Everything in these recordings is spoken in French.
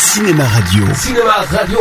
Cinéma Radio. Cinéma Radio.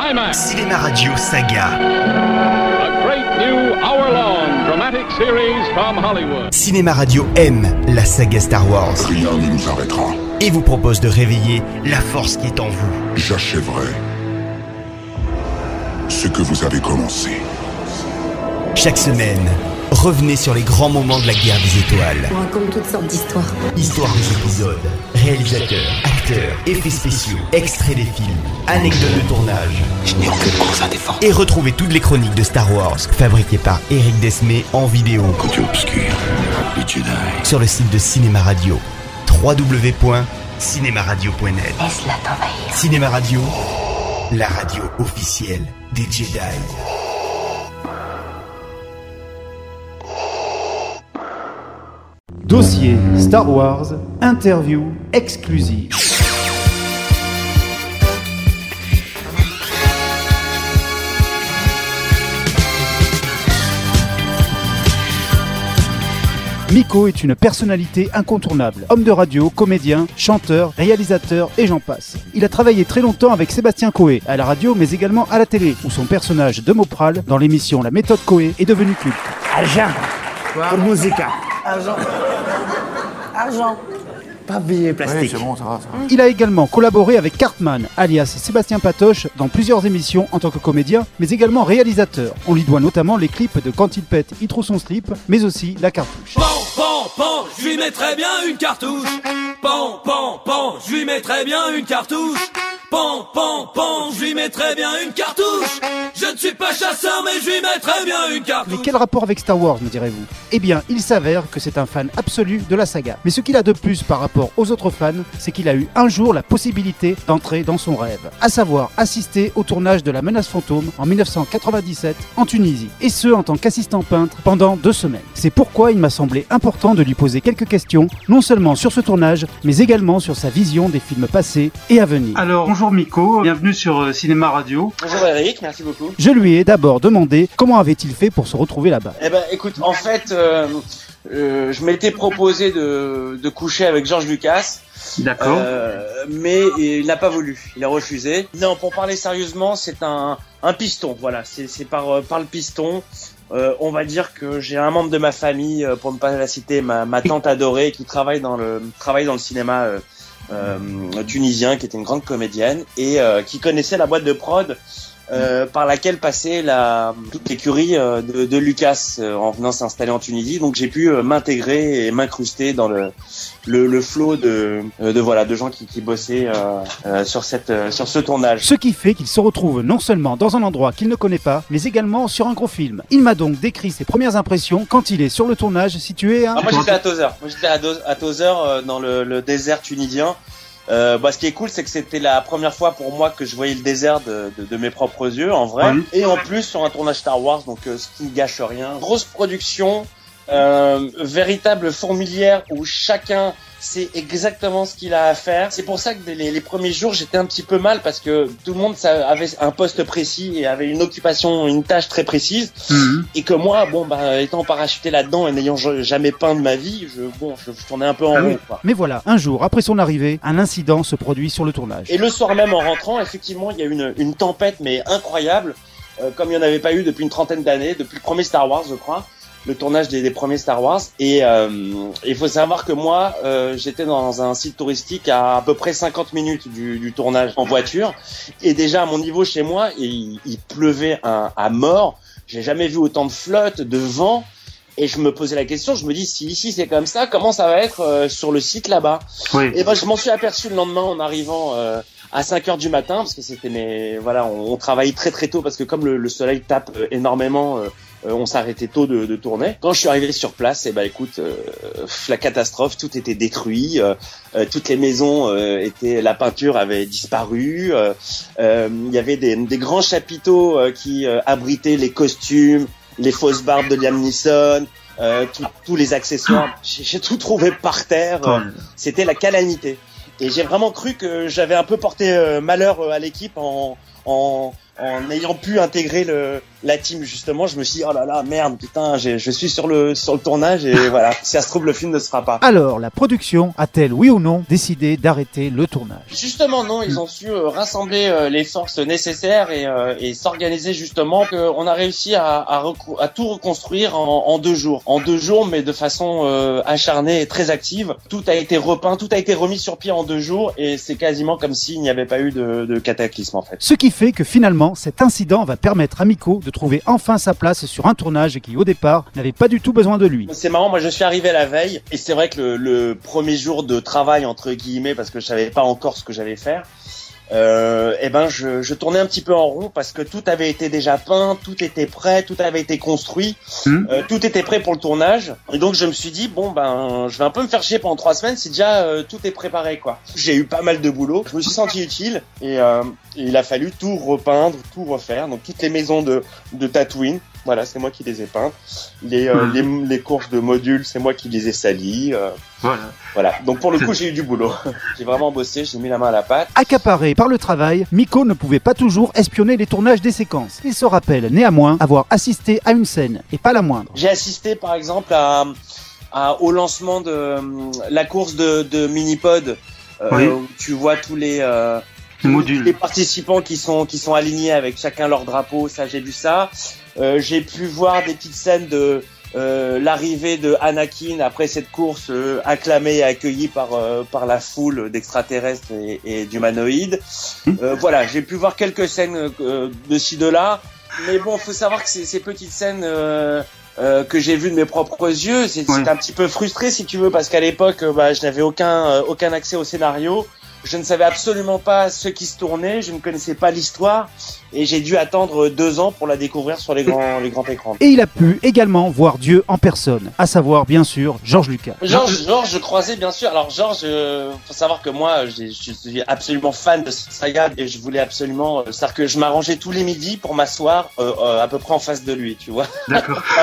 Climax. Cinéma Radio Saga. A great new hour-long dramatic series from Hollywood. Cinéma Radio aime la saga Star Wars Rien ne nous arrêtera. et vous propose de réveiller la force qui est en vous. J'achèverai ce que vous avez commencé. Chaque semaine, revenez sur les grands moments de la guerre des étoiles. On raconte toutes sortes d'histoires. Histoire des épisodes, réalisateurs, acteurs, effets spéciaux, extraits des films, anecdotes de tournage. Je n'ai aucune cause à défendre. Et retrouvez toutes les chroniques de Star Wars fabriquées par Eric Desmé en vidéo Côté obscur, les Jedi. sur le site de Cinéma Radio. www.cinémaradio.net Laisse-la t'envahir. Cinéma Radio, la radio officielle des Jedi. Dossier Star Wars, interview exclusive. Miko est une personnalité incontournable. Homme de radio, comédien, chanteur, réalisateur et j'en passe. Il a travaillé très longtemps avec Sébastien Coé, à la radio mais également à la télé, où son personnage de Mopral, dans l'émission La méthode Coé, est devenu culte. Argent. Pour musica. Argent. Argent. Pas billet plastique. Il a également collaboré avec Cartman, alias Sébastien Patoche, dans plusieurs émissions en tant que comédien, mais également réalisateur. On lui doit notamment les clips de Quand il pète, il trouve son slip, mais aussi la cartouche. Pan, pan, pan, je lui mettrais bien une cartouche. Pan, pan, pan, je lui mettrais bien une cartouche. Pan, pan, pan, je lui mettrais bien une cartouche. Je ne suis pas chasseur, mais je lui mettrais bien une Mais cartouche. quel rapport avec Star Wars, me direz-vous? Eh bien, il s'avère que c'est un fan absolu de la saga. Mais ce qu'il a de plus par rapport aux autres fans, c'est qu'il a eu un jour la possibilité d'entrer dans son rêve, à savoir assister au tournage de La Menace Fantôme en 1997 en Tunisie, et ce en tant qu'assistant peintre pendant deux semaines. C'est pourquoi il m'a semblé important de lui poser quelques questions, non seulement sur ce tournage, mais également sur sa vision des films passés et à venir. Alors, bonjour Miko, bienvenue sur euh, Cinéma Radio. Bonjour Eric, merci beaucoup. Je lui ai d'abord demandé comment avait-il fait pour se retrouver là-bas. Eh ben, écoute, en fait, euh, euh, je m'étais proposé de, de coucher avec George Lucas, D'accord. euh, mais il n'a pas voulu, il a refusé. Non, pour parler sérieusement, c'est un, un piston, voilà, c'est par, par le piston. Euh, on va dire que j'ai un membre de ma famille, pour ne pas la citer, ma, ma tante adorée, qui travaille dans le travaille dans le cinéma euh, euh, tunisien, qui était une grande comédienne et euh, qui connaissait la boîte de prod euh, par laquelle passait la toute l'écurie euh, de, de Lucas euh, en venant s'installer en Tunisie. Donc j'ai pu euh, m'intégrer et m'incruster dans le le, le flot de, de voilà de gens qui, qui bossaient euh, euh, sur cette euh, sur ce tournage. Ce qui fait qu'il se retrouve non seulement dans un endroit qu'il ne connaît pas, mais également sur un gros film. Il m'a donc décrit ses premières impressions quand il est sur le tournage situé à... Ah, moi j'étais à Tozer. Moi j'étais à, à Tozer euh, dans le, le désert tunisien. Euh, bah, ce qui est cool, c'est que c'était la première fois pour moi que je voyais le désert de, de, de mes propres yeux, en vrai. Ouais. Et en plus sur un tournage Star Wars, donc euh, ce qui ne gâche rien. Grosse production, euh, véritable fourmilière où chacun sait exactement ce qu'il a à faire. C'est pour ça que les, les premiers jours, j'étais un petit peu mal parce que tout le monde ça, avait un poste précis et avait une occupation, une tâche très précise Mhm. et que moi, bon, bah, étant parachuté là-dedans et n'ayant ja- jamais peint de ma vie, je, bon, je, je tournais un peu en Ah rond, oui. quoi. Mais voilà, un jour après son arrivée, un incident se produit sur le tournage. Et le soir même, en rentrant, effectivement, il y a eu une, une tempête, mais incroyable, euh, comme il n'y en avait pas eu depuis une trentaine d'années, depuis le premier Star Wars, je crois, le tournage des, des premiers Star Wars. Et euh, il faut savoir que moi, euh, j'étais dans un site touristique à à peu près 50 minutes du, du tournage en voiture, et déjà à mon niveau chez moi, il, il pleuvait un- à mort. J'ai jamais vu autant de flotte, de vent. Et je me posais la question, je me dis si ici c'est comme ça, comment ça va être euh, sur le site là-bas? Oui. Et ben je m'en suis aperçu le lendemain en arrivant euh, à 5 heures du matin parce que c'était mes voilà on, on travaille très très tôt parce que comme le, le soleil tape euh, énormément euh, euh, on s'arrêtait tôt de, de tourner. Quand je suis arrivé sur place, et ben écoute, euh, la catastrophe, tout était détruit, euh, euh, toutes les maisons euh, étaient, la peinture avait disparu, euh, euh, il y avait des, des grands chapiteaux euh, qui euh, abritaient les costumes, les fausses barbes de Liam Neeson, euh, tout- tous les accessoires. J'ai tout trouvé par terre. C'était la calamité. Et j'ai vraiment cru que j'avais un peu porté euh, malheur à l'équipe en, en, en ayant pu intégrer le, la team justement, je me suis dit, oh là là, merde, putain, je suis sur le sur le tournage et voilà. Si ça se trouve, le film ne sera pas. Alors, la production a-t-elle, oui ou non, décidé d'arrêter le tournage? Justement, non, ils ont su euh, rassembler euh, les forces nécessaires et, euh, et s'organiser justement. On a réussi à, à, recou- à tout reconstruire en, en deux jours. En deux jours, mais de façon acharnée et très active. Tout a été repeint, tout a été remis sur pied en deux jours et c'est quasiment comme s'il n'y avait pas eu de, de cataclysme en fait. Ce qui fait que finalement, cet incident va permettre à Miko de trouver enfin sa place sur un tournage qui, au départ, n'avait pas du tout besoin de lui. C'est marrant, moi je suis arrivé la veille et c'est vrai que le, le premier jour de travail entre guillemets parce que je savais pas encore ce que j'allais faire. Euh, eh ben je, je tournais un petit peu en rond parce que tout avait été déjà peint, tout était prêt, tout avait été construit, Mhm. euh, tout était prêt pour le tournage. Et donc je me suis dit bon ben je vais un peu me faire chier pendant trois semaines si déjà euh, tout est préparé quoi. J'ai eu pas mal de boulot, je me suis senti utile et, euh, et il a fallu tout repeindre, tout refaire. Donc toutes les maisons de, de Tatooine, voilà c'est moi qui les ai peintes. Les, euh, Mhm. les, les courses de modules c'est moi qui les ai salies. euh, Voilà. voilà. Donc pour le coup j'ai eu du boulot. j'ai vraiment bossé, j'ai mis la main à la pâte. Accaparé par le travail, Miko ne pouvait pas toujours espionner les tournages des séquences. Il se rappelle néanmoins avoir assisté à une scène, et pas la moindre. J'ai assisté par exemple à, à- au lancement de euh, la course de, de Minipod. euh, Oui. où tu vois tous les euh, Les modules. les participants qui sont qui sont alignés avec chacun leur drapeau, ça j'ai vu ça. Euh, j'ai pu voir des petites scènes de euh, l'arrivée de Anakin après cette course euh, acclamée et accueillie par euh, par la foule d'extraterrestres et, et d'humanoïdes. Euh, voilà, j'ai pu voir quelques scènes euh, de ci de là, mais bon, faut savoir que ces, ces petites scènes euh, euh, que j'ai vues de mes propres yeux, c'est Ouais. un petit peu frustré si tu veux parce qu'à l'époque, bah, je n'avais aucun euh, aucun accès au scénario. Je ne savais absolument pas ce qui se tournait, je ne connaissais pas l'histoire et j'ai dû attendre deux ans pour la découvrir sur les grands, les grands écrans. Et il a pu également voir Dieu en personne, à savoir bien sûr George Lucas. Georges, Georges, je croisais bien sûr. Alors Georges, euh, faut savoir que moi, je suis absolument fan de cette saga et je voulais absolument, euh, c'est-à-dire que je m'arrangeais tous les midis pour m'asseoir euh, euh, à peu près en face de lui, tu vois. D'accord.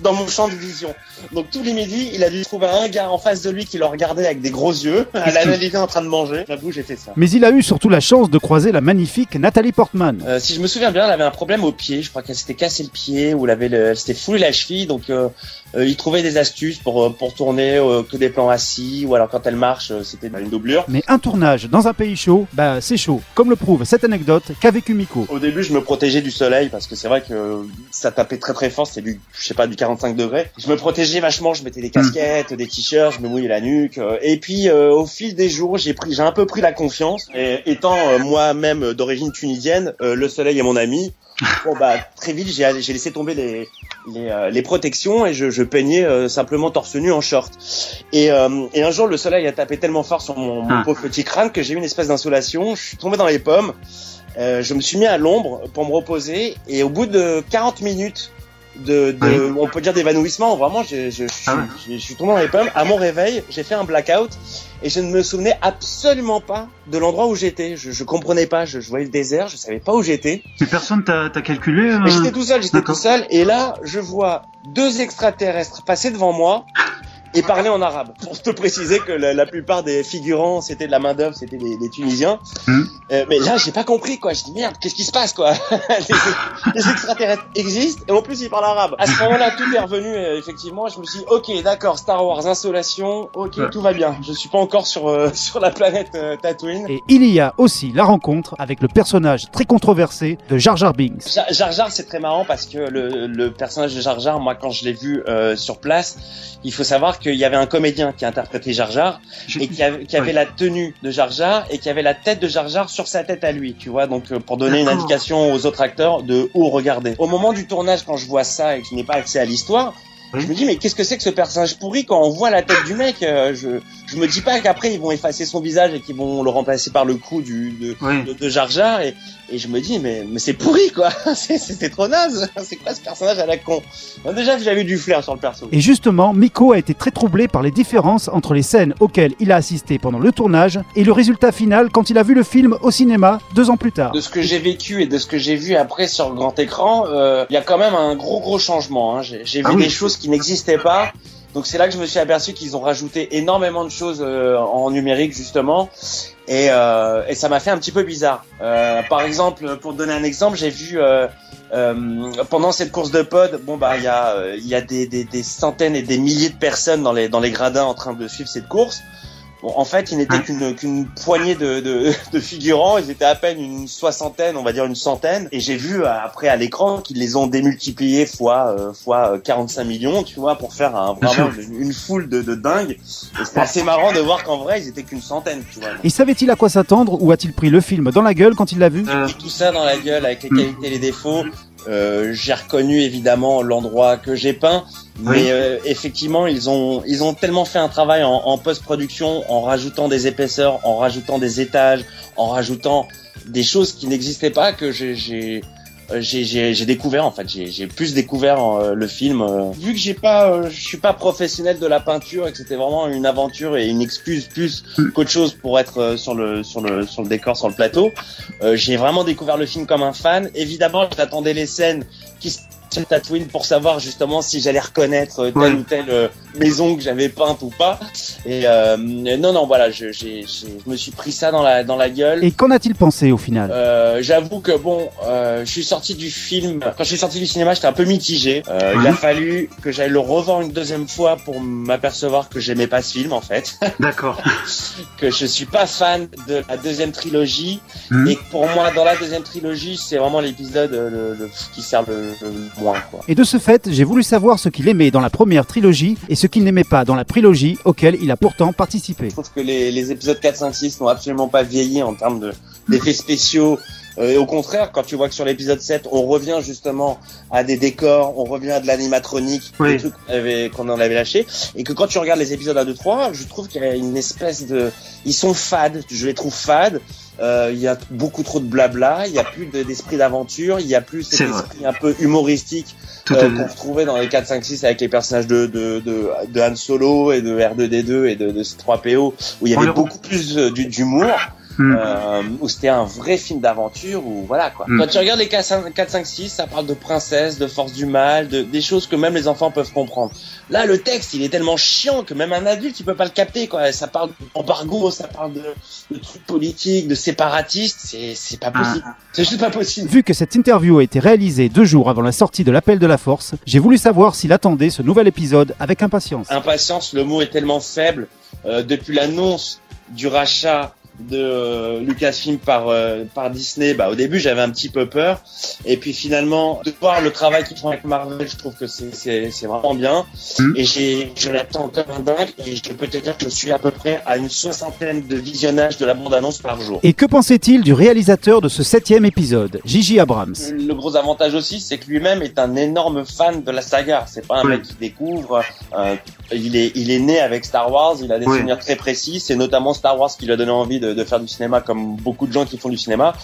Dans mon champ de vision. Donc tous les midis, il a dû trouver un gars en face de lui qui le regardait avec des gros yeux, à l'analyser en train de manger. J'avoue, j'ai fait ça. Mais il a eu surtout la chance de croiser la magnifique Nathalie Portman. Euh, si je me souviens bien, elle avait un problème au pied. Je crois qu'elle s'était cassé le pied ou elle avait le, elle s'était foulé la cheville. Donc, euh, euh, il trouvait des astuces pour euh, pour tourner euh, que des plans assis ou alors quand elle marche, euh, c'était une doublure. Mais un tournage dans un pays chaud, bah c'est chaud, comme le prouve cette anecdote qu'a vécu Miko. Au début, je me protégeais du soleil parce que c'est vrai que ça tapait très très fort. C'était du, je sais pas, du 45 degrés. Je me protégeais vachement. Je mettais des casquettes, des t-shirts, je me mouillais la nuque. Et puis, euh, au fil des jours, j'ai pris, j'ai un peu pris la confiance. Et étant euh, moi-même d'origine tunisienne, euh, le soleil est mon ami. Bon bah très vite j'ai laissé tomber les les, euh, les protections et je, je peignais euh, simplement torse nu en short. Et, euh, et un jour le soleil a tapé tellement fort sur mon, mon Ah. pauvre petit crâne que j'ai eu une espèce d'insolation. Je suis tombé dans les pommes. Euh, je me suis mis à l'ombre pour me reposer et au bout de 40 minutes de, de on peut dire d'évanouissement vraiment je, je, je, Ah ouais. je- je suis tombé dans les pommes. À mon réveil j'ai fait un blackout et je ne me souvenais absolument pas de l'endroit où j'étais. Je, je comprenais pas je, je voyais le désert je savais pas où j'étais. Mais personne t'a t'a calculé euh, j'étais tout seul, j'étais tout seul, et là, je vois deux extraterrestres passer devant moi et parler en arabe. Pour te préciser que la, la plupart des figurants, c'était de la main d'œuvre, c'était des, des Tunisiens. Mhm. Euh, mais là, j'ai pas compris quoi. Je dis merde, qu'est-ce qui se passe quoi? Les, les extraterrestres existent et en plus ils parlent arabe. À ce moment-là, tout est revenu. euh, effectivement, je me suis dit, ok, d'accord, Star Wars, insolation, ok, Ouais. tout va bien. Je suis pas encore sur euh, sur la planète euh, Tatooine. Et il y a aussi la rencontre avec le personnage très controversé de Jar Jar Binks. Jar Jar, Jar, c'est très marrant parce que le, le personnage de Jar Jar, moi quand je l'ai vu euh, sur place, il faut savoir qu'il y avait un comédien qui interprétait Jar Jar et qui avait, qui avait Ouais. la tenue de Jar Jar et qui avait la tête de Jar Jar sur sa tête à lui, tu vois, donc euh, pour donner une indication aux autres acteurs de où regarder. Au moment du tournage, quand je vois ça et que je n'ai pas accès à l'histoire, je me dis mais qu'est-ce que c'est que ce personnage pourri quand on voit la tête du mec euh, Je je me dis pas qu'après ils vont effacer son visage et qu'ils vont le remplacer par le cou du de, Ouais. de, de Jar Jar et, et je me dis mais mais c'est pourri quoi c'est trop naze c'est quoi ce personnage à la con? Déjà j'avais eu du flair sur le perso Et justement, Miko a été très troublé par les différences entre les scènes auxquelles il a assisté pendant le tournage et le résultat final quand il a vu le film au cinéma deux ans plus tard. de ce que j'ai vécu et de ce que j'ai vu après sur grand écran euh, il y a quand même un gros gros changement hein. j'ai j'ai vu Ah oui. des choses qui n'existaient pas Donc c'est là que je me suis aperçu qu'ils ont rajouté énormément de choses euh, en numérique justement, et, euh, ça m'a fait un petit peu bizarre. Euh, par exemple, pour donner un exemple, j'ai vu euh, pendant cette course de pod, bon bah il y a des, centaines et des milliers de personnes dans les gradins en train de suivre cette course. Bon, en fait, il n'était qu'une qu'une poignée de, de, de figurants. Ils étaient à peine une soixantaine, on va dire une centaine. Et j'ai vu euh, après à l'écran qu'ils les ont démultipliés fois euh, fois euh, 45 millions, tu vois, pour faire un, vraiment une, une foule de, de dingue. Et c'était assez marrant de voir qu'en vrai, ils étaient qu'une centaine, tu vois. Et savait-il à quoi s'attendre ou a-t-il pris le film dans la gueule quand il l'a vu? Euh, tout ça dans la gueule avec les qualités et les défauts. Euh, j'ai reconnu évidemment l'endroit que j'ai peint, mais euh, effectivement ils ont ils ont tellement fait un travail en, en post-production en rajoutant des épaisseurs, en rajoutant des étages, en rajoutant des choses qui n'existaient pas que j'ai j'ai découvert en fait j'ai plus découvert euh, le film euh. vu que j'ai pas euh, je suis pas professionnel de la peinture et que c'était vraiment une aventure et une excuse plus qu'autre chose pour être euh, sur le sur le sur le décor sur le plateau euh, j'ai vraiment découvert le film comme un fan. Évidemment, j'attendais les scènes qui se Tatooine pour savoir justement si j'allais reconnaître euh, Ouais. ou euh, maison que j'avais peinte ou pas. Et euh, non, non, voilà, je, j'ai, j'ai- je me suis pris ça dans la dans la gueule. Et qu'en a-t-il pensé au final? Euh, J'avoue que bon, euh, je suis sorti du film. Quand je suis sorti du cinéma, j'étais un peu mitigé. Euh, Il a fallu que j'aille le revoir une deuxième fois pour m'apercevoir que j'aimais pas ce film en fait, D'accord. que je suis pas fan de la deuxième trilogie Mhm. et pour moi, dans la deuxième trilogie, c'est vraiment l'épisode euh, le, le- qui sert le, le moins quoi. Et de ce fait, j'ai voulu savoir ce qu'il aimait dans la première trilogie et ce qu'il n'aimait pas dans la prélogie auquel il a pourtant participé. Je trouve que les, épisodes 4, 5, 6 n'ont absolument pas vieilli en termes de- d'effets spéciaux. Euh, et au contraire, quand tu vois que sur l'épisode 7, on revient justement à des décors, on revient à de l'animatronique, Oui. des trucs qu'on avait- qu'on en avait lâché. Et que quand tu regardes les épisodes 1, 2, 3, je trouve qu'il y a une espèce de... Ils sont fades, je les trouve fades. Euh, Il y a beaucoup trop de blabla, il y a plus de- d'esprit d'aventure, il y a plus cet esprit un peu humoristique euh, qu'on retrouvait dans les 4, 5, 6 avec les personnages de, de, de, de Han Solo et de R2D2 et de, de C3PO où il y avait beaucoup plus euh, d'humour, Hmm. euh, où c'était un vrai film d'aventure, où voilà quoi. Mm. Quand tu regardes les 4, 5, 4, 5, 6, ça parle de princesse, de force du mal, de, des choses que même les enfants peuvent comprendre. Là, le texte, il est tellement chiant que même un adulte, il peut pas le capter quoi. Ça parle d'embargo, ça parle de, de trucs politiques, de séparatistes, c'est c'est pas possible. Ah. C'est juste pas possible. Vu que cette interview a été réalisée deux jours avant la sortie de l'appel de la force, j'ai voulu savoir s'il attendait ce nouvel épisode avec impatience. impatience, le mot est tellement faible. Euh, depuis l'annonce du rachat de euh, Lucasfilm par euh, par Disney, bah au début j'avais un petit peu peur, et puis finalement de voir le travail qu'ils font avec Marvel, je trouve que c'est c'est c'est vraiment bien, Mhm. et j'ai je l'attends comme un dingue, et je peux te dire que je suis à peu près à une soixantaine de visionnages de la bande annonce par jour. Et que pensait-il du réalisateur de ce septième épisode, Gigi Abrams? Le gros avantage aussi, c'est que lui-même est un énorme fan de la saga. C'est pas un mec qui découvre. euh, il est, il est né avec Star Wars. Il a des Oui. souvenirs très précis. C'est notamment Star Wars qui lui a donné envie de, de faire du cinéma, comme beaucoup de gens qui font du cinéma.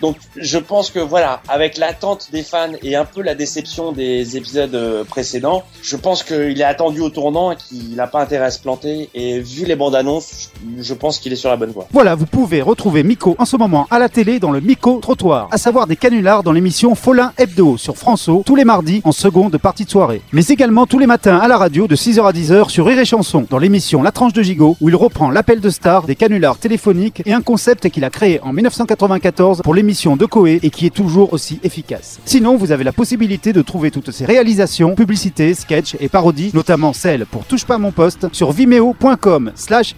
Donc, je pense que voilà, avec l'attente des fans et un peu la déception des épisodes euh, précédents, je pense qu'il est attendu au tournant et qu'il n'a pas intérêt à se planter. Et vu les bandes annonces, je pense qu'il est sur la bonne voie. Voilà, vous pouvez retrouver Miko en ce moment à la télé dans le Miko Trottoir, à savoir des canulars dans l'émission Folin Hebdo sur François tous les mardis en seconde partie de soirée. Mais également tous les matins à la radio de 6h à 10h sur Rire Chanson dans l'émission La Tranche de Gigot où il reprend l'appel de star des canulars téléphoniques et un concept qu'il a créé en 1994 pour l'émission de Coé et qui est toujours aussi efficace. Sinon, vous avez la possibilité de trouver toutes ses réalisations, publicités, sketchs et parodies, notamment celles pour Touche pas mon poste sur vimeo.com slash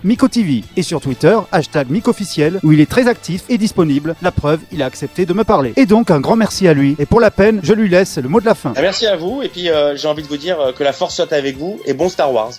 Et sur Twitter, hashtag MicoFficiel, où il est très actif et disponible. La preuve, il a accepté de me parler. Et donc, un grand merci à lui. Et pour la peine, je lui laisse le mot de la fin. Merci à vous. Et puis, euh, j'ai envie de vous dire euh, que la force soit avec vous et bon Star Wars.